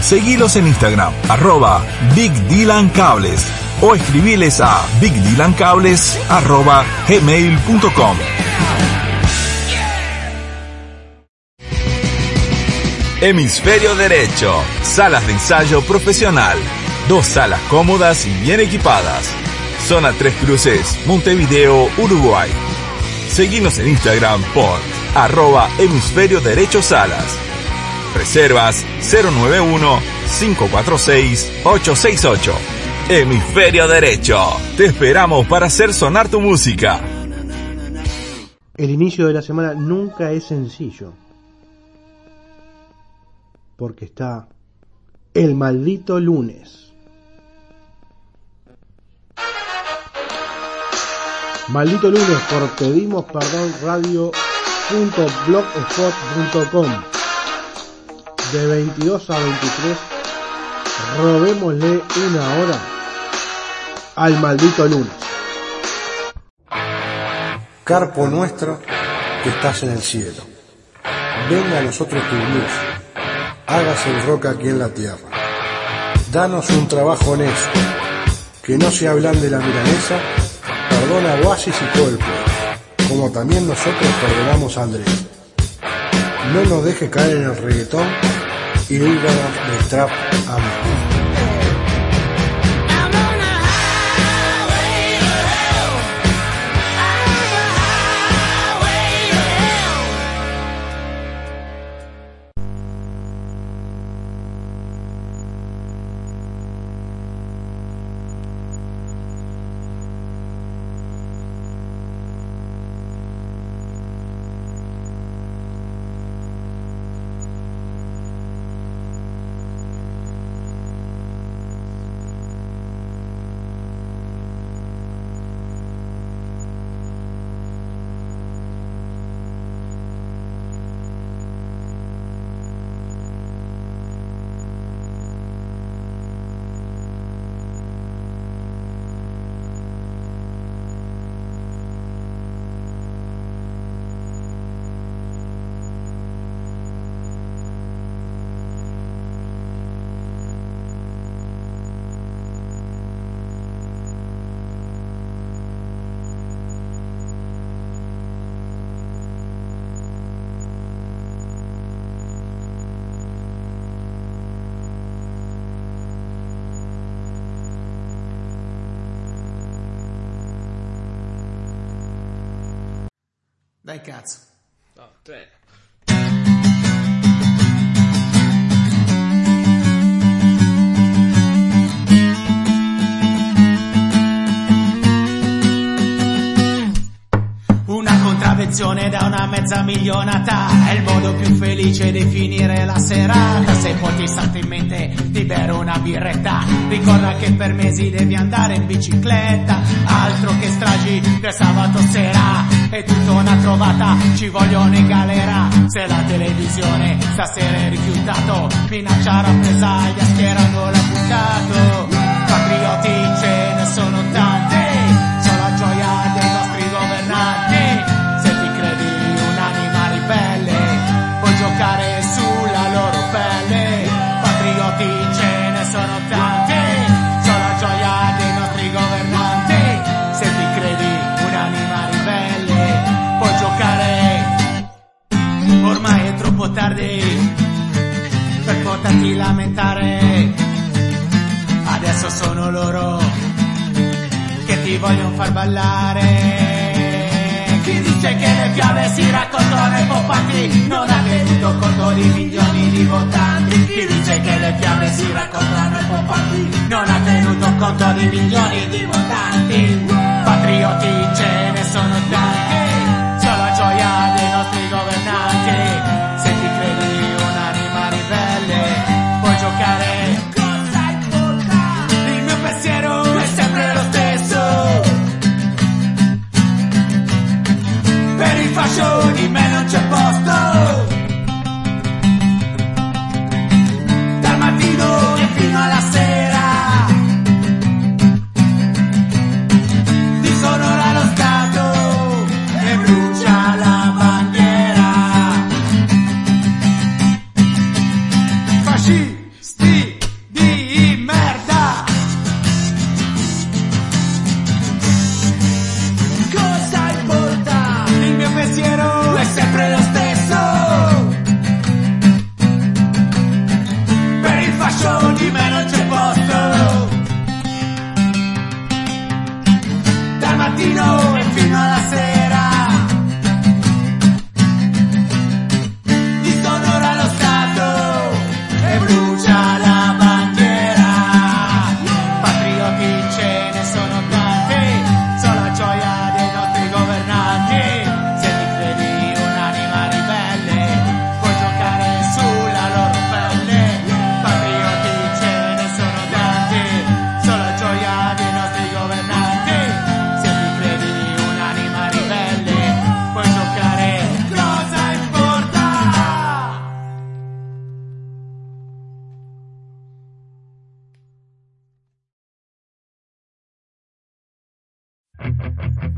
Seguilos en Instagram, arroba Big Dylan Cables o escribiles a bigdylancables arroba gmail.com. Hemisferio Derecho, salas de ensayo profesional, dos salas cómodas y bien equipadas. Zona Tres Cruces, Montevideo, Uruguay. Seguimos en Instagram por arroba hemisferio derecho salas. Reservas 091-546-868. Hemisferio Derecho. Te esperamos para hacer sonar tu música. El inicio de la semana nunca es sencillo. Porque está el maldito lunes. Maldito lunes por pedimos perdón radio.blogspot.com de 22 a 23 robémosle una hora al maldito lunes. Carpo nuestro que estás en el cielo. Venga a nosotros tu luz. Hágase el roca aquí en la tierra. Danos un trabajo honesto. Que no se hablan de la milanesa perdona Oasis y Coldplay, como también nosotros perdonamos a Andrés. No nos deje caer en el reggaetón y líbranos del trap. Amén. Dai cazzo. No, tre. Una contravvenzione da una mezza milionata È il modo più felice di finire la serata Se poi ti salta in mente di bere una birretta Ricorda che per mesi devi andare in bicicletta Altro che stragi del sabato sera È tutta una trovata, ci vogliono in galera. Se la televisione stasera è rifiutato Minaccia rappresaglia, schierano l'amputato Patrioti ce tardi Per poterti lamentare Adesso sono loro che ti vogliono far ballare. Chi dice che le fiabe si raccontano ai poppati non ha tenuto conto di milioni di votanti. Chi dice che le fiabe si raccontano ai poppati non ha tenuto conto di milioni di votanti. Patrioti ce ne sono tanti, giù di me non c'è posto.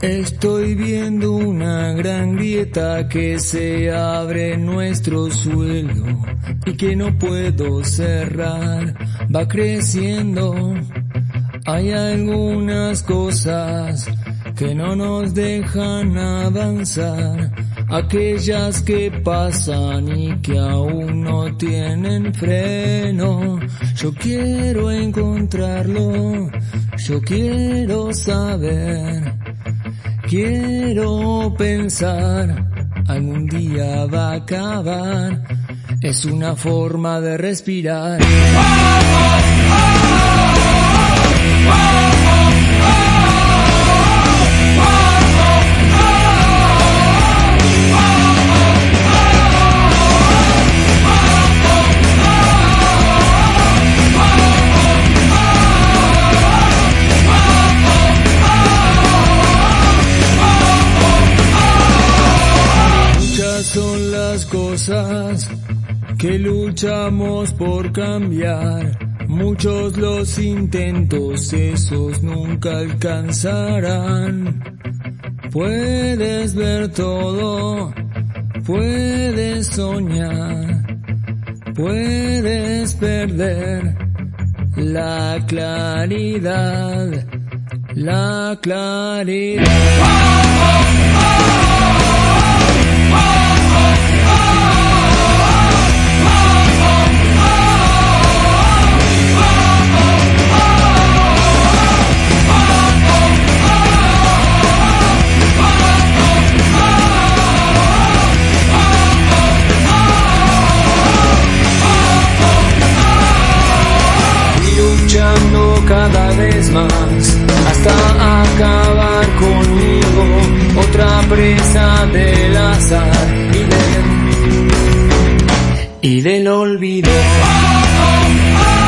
Estoy viendo una gran grieta que se abre en nuestro suelo y que no puedo cerrar, va creciendo. Hay algunas cosas que no nos dejan avanzar, aquellas que pasan y que aún no tienen freno. Yo quiero encontrarlo, yo quiero saber. Quiero pensar, algún día va a acabar. Es una forma de respirar. Que luchamos por cambiar. Muchos los intentos, esos nunca alcanzarán. Puedes ver todo, puedes soñar, puedes perder la claridad, la claridad. Luchando cada vez más hasta acabar conmigo otra presa del azar y del y del olvido. Embrujo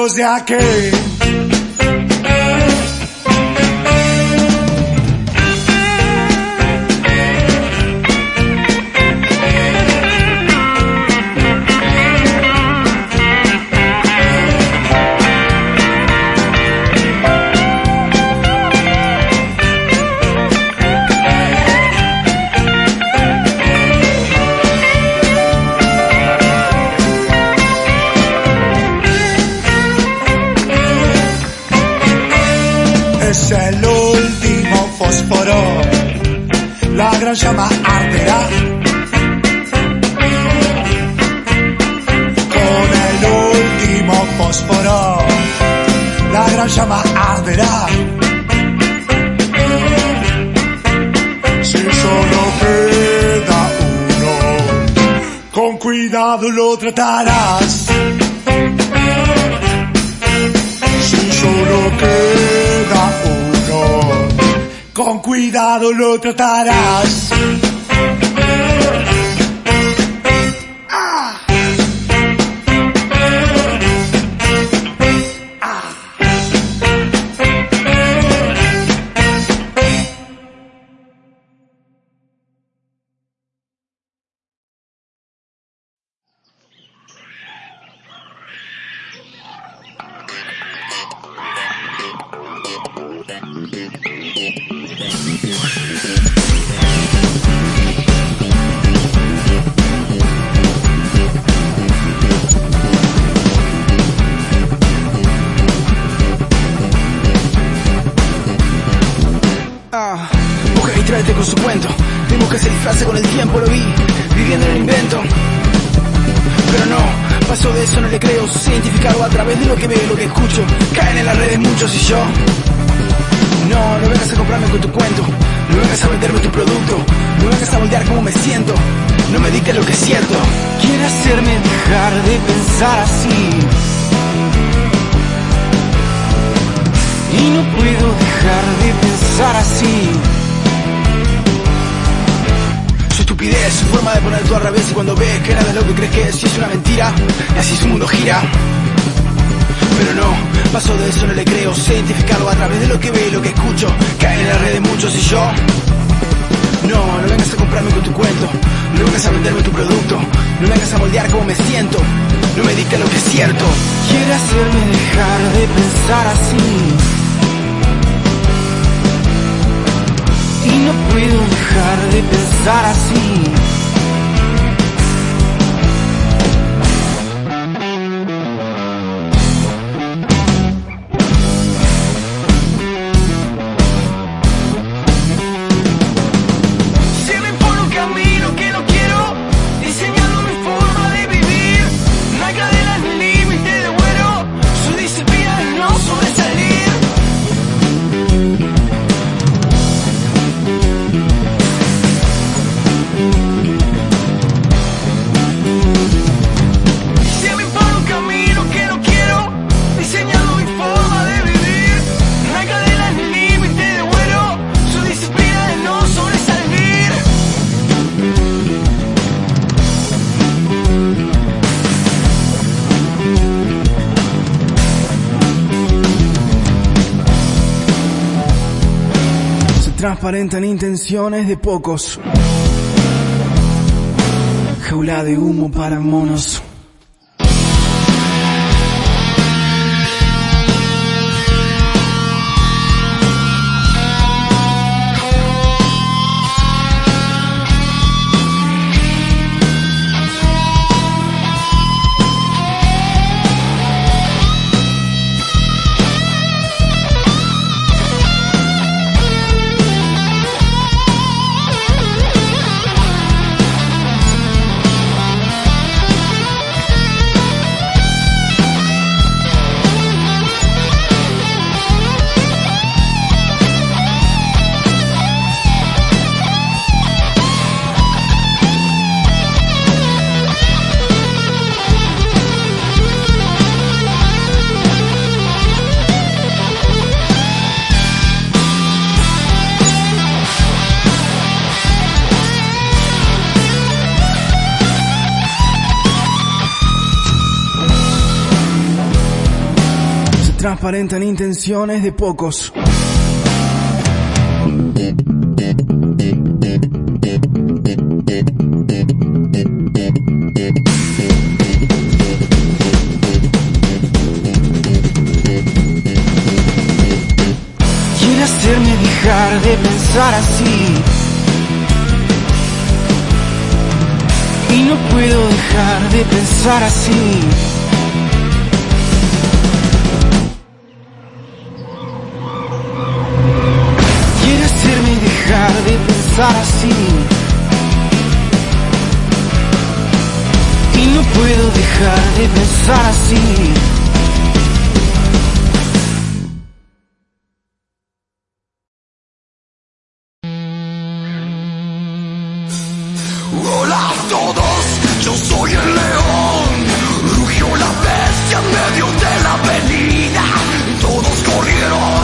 Deus é aquele aparentan intenciones de pocos. Jaula de humo para monos. aparentan intenciones de pocos. hacerme dejar de pensar así. Y no puedo dejar de pensar así. Y no puedo dejar de pensar así. Hola a todos, yo soy el león. Rugió la bestia en medio de la penina. Todos corrieron.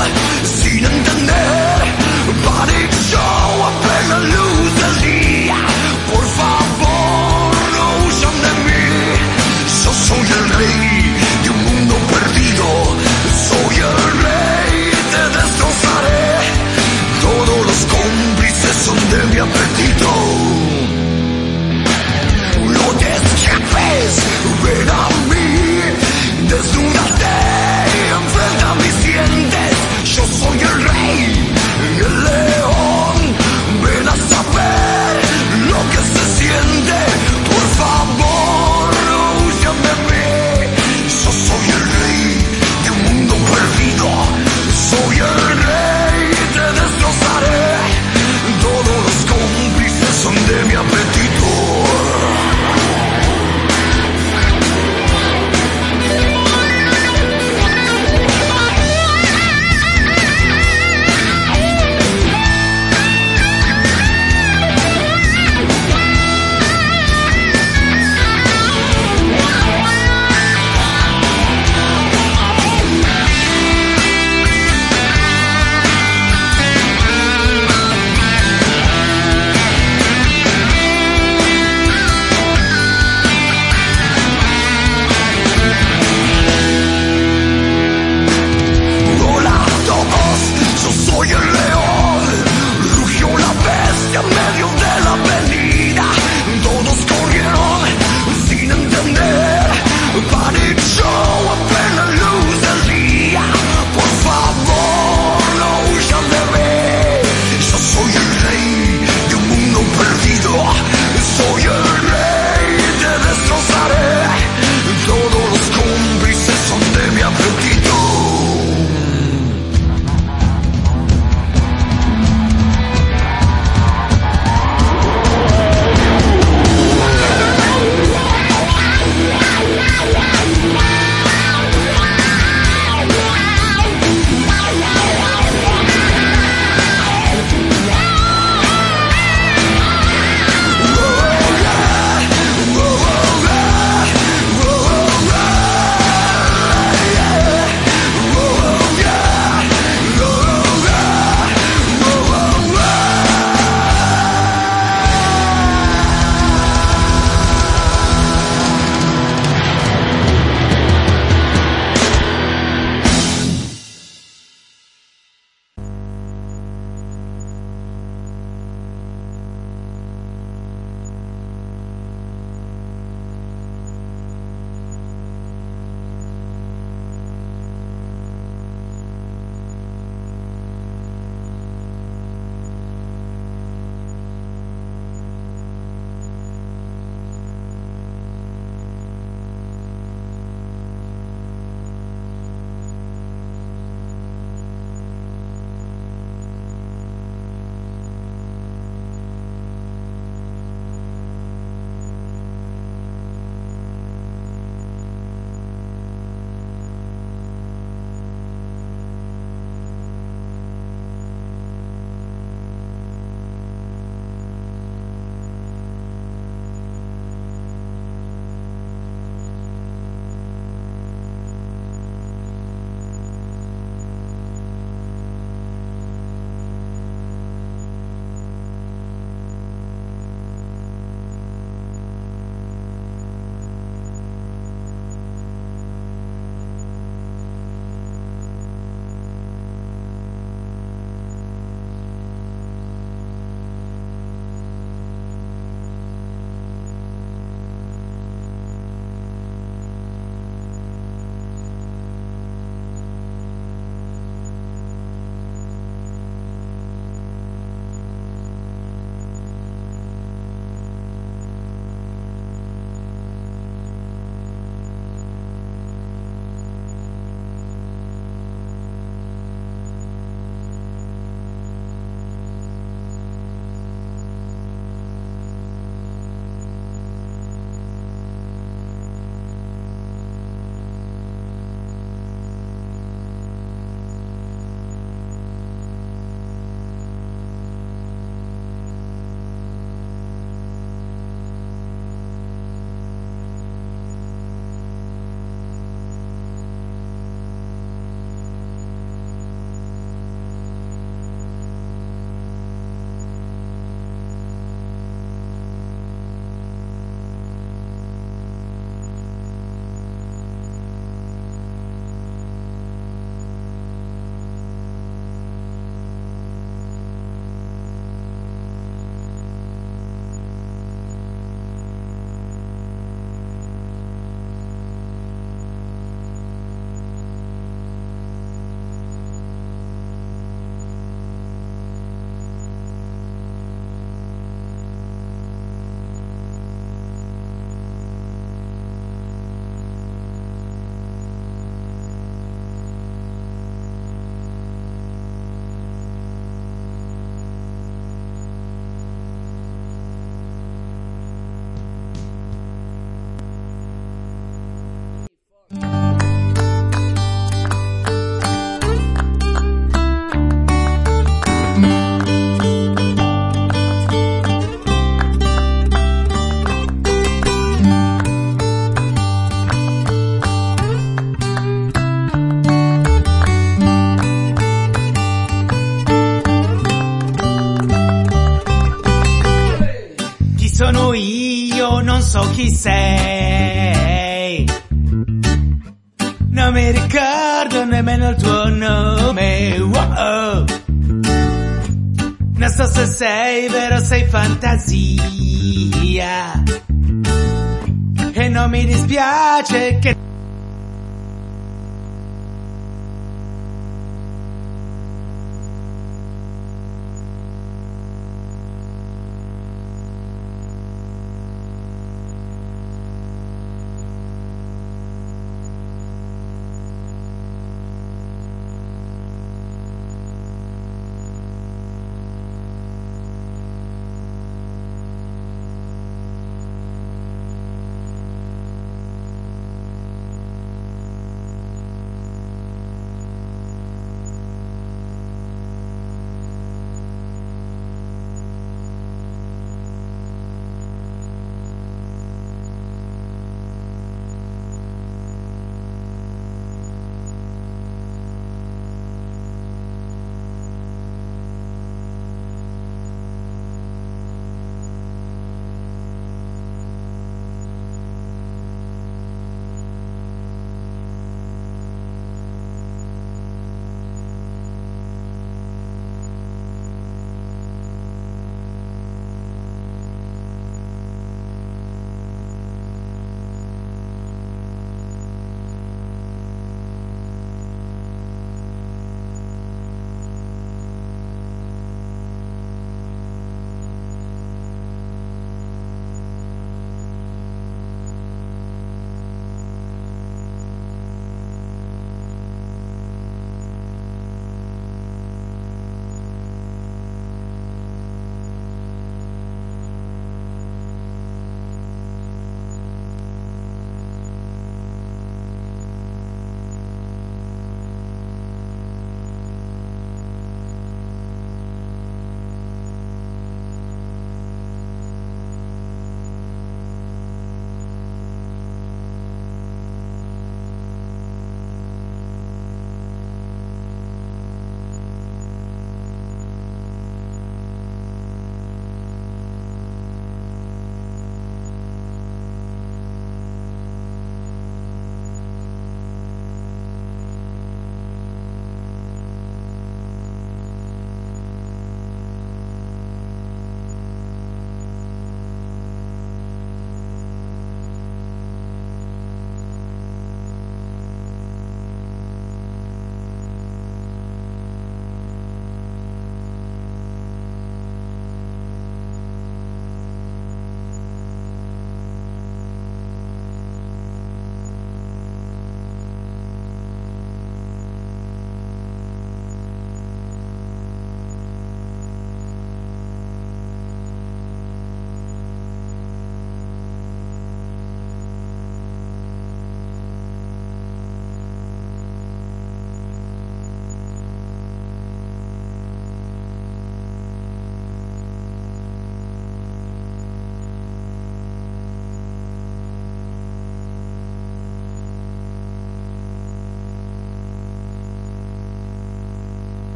So chi sei. Non mi ricordo nemmeno il tuo nome. Wow. Non so se sei vero, sei fantasia. E non mi dispiace che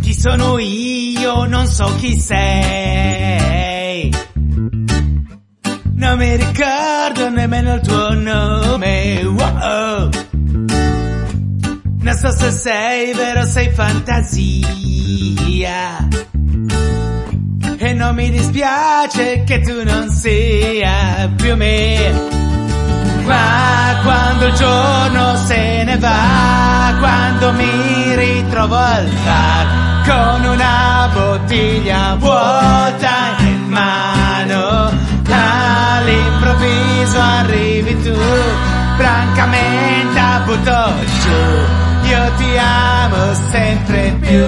Chi sono io? Non so chi sei. Mi ricordo nemmeno il tuo nome. Wow. Non so se sei vero o sei fantasia. E non mi dispiace che tu non sia più me. Ma quando il giorno se ne va, quando mi ritrovo al bar con una bottiglia vuota in mano, all'improvviso arrivi tu, francamente butto giù, io ti amo sempre più.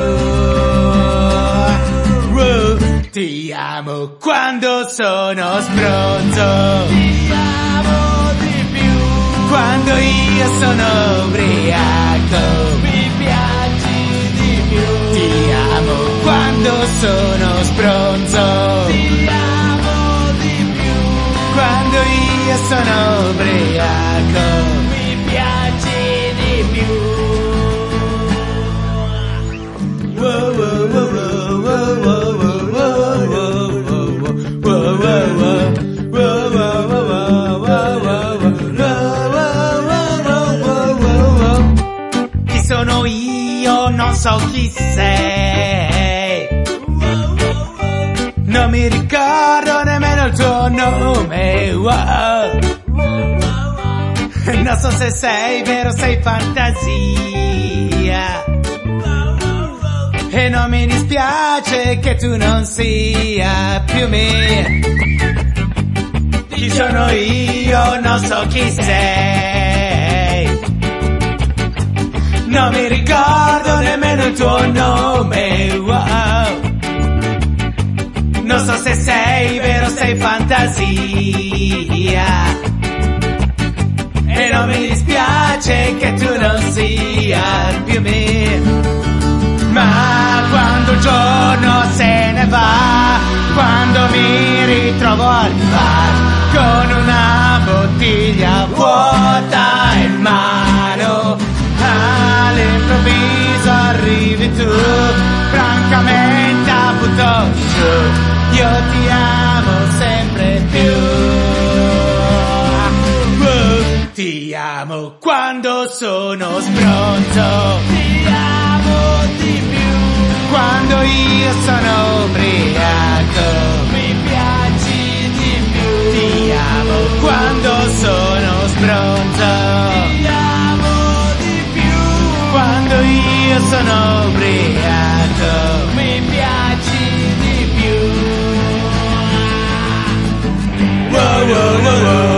Ti amo quando sono sbronzo. Ti amo di più. Quando io sono ubriaco. Mi piaci di più. Ti amo quando sono sbronzo. che sono ubriaco mi piaci di più wow, wow, wow, wow, wow, wow, wow. Sono io, non so chi sei. Non mi ricordo tuo nome. wow. Non so se sei vero o sei fantasia. E non mi dispiace che tu non sia più me. Chi sono io? Non so chi sei. Non mi ricordo nemmeno il tuo nome. Wow. So se sei vero sei fantasia. E non mi dispiace che tu non sia più me. Ma quando il giorno se ne va, quando mi ritrovo al bar con una bottiglia vuota in mano, all'improvviso arrivi tu, francamente butto giù, io ti amo sempre più. Ti amo quando sono sbronzo. Ti amo di più. Quando io sono ubriaco. Mi piaci di più. Ti amo quando sono sbronzo. Ti amo di più. Quando io sono ubriaco. whoa, whoa, whoa.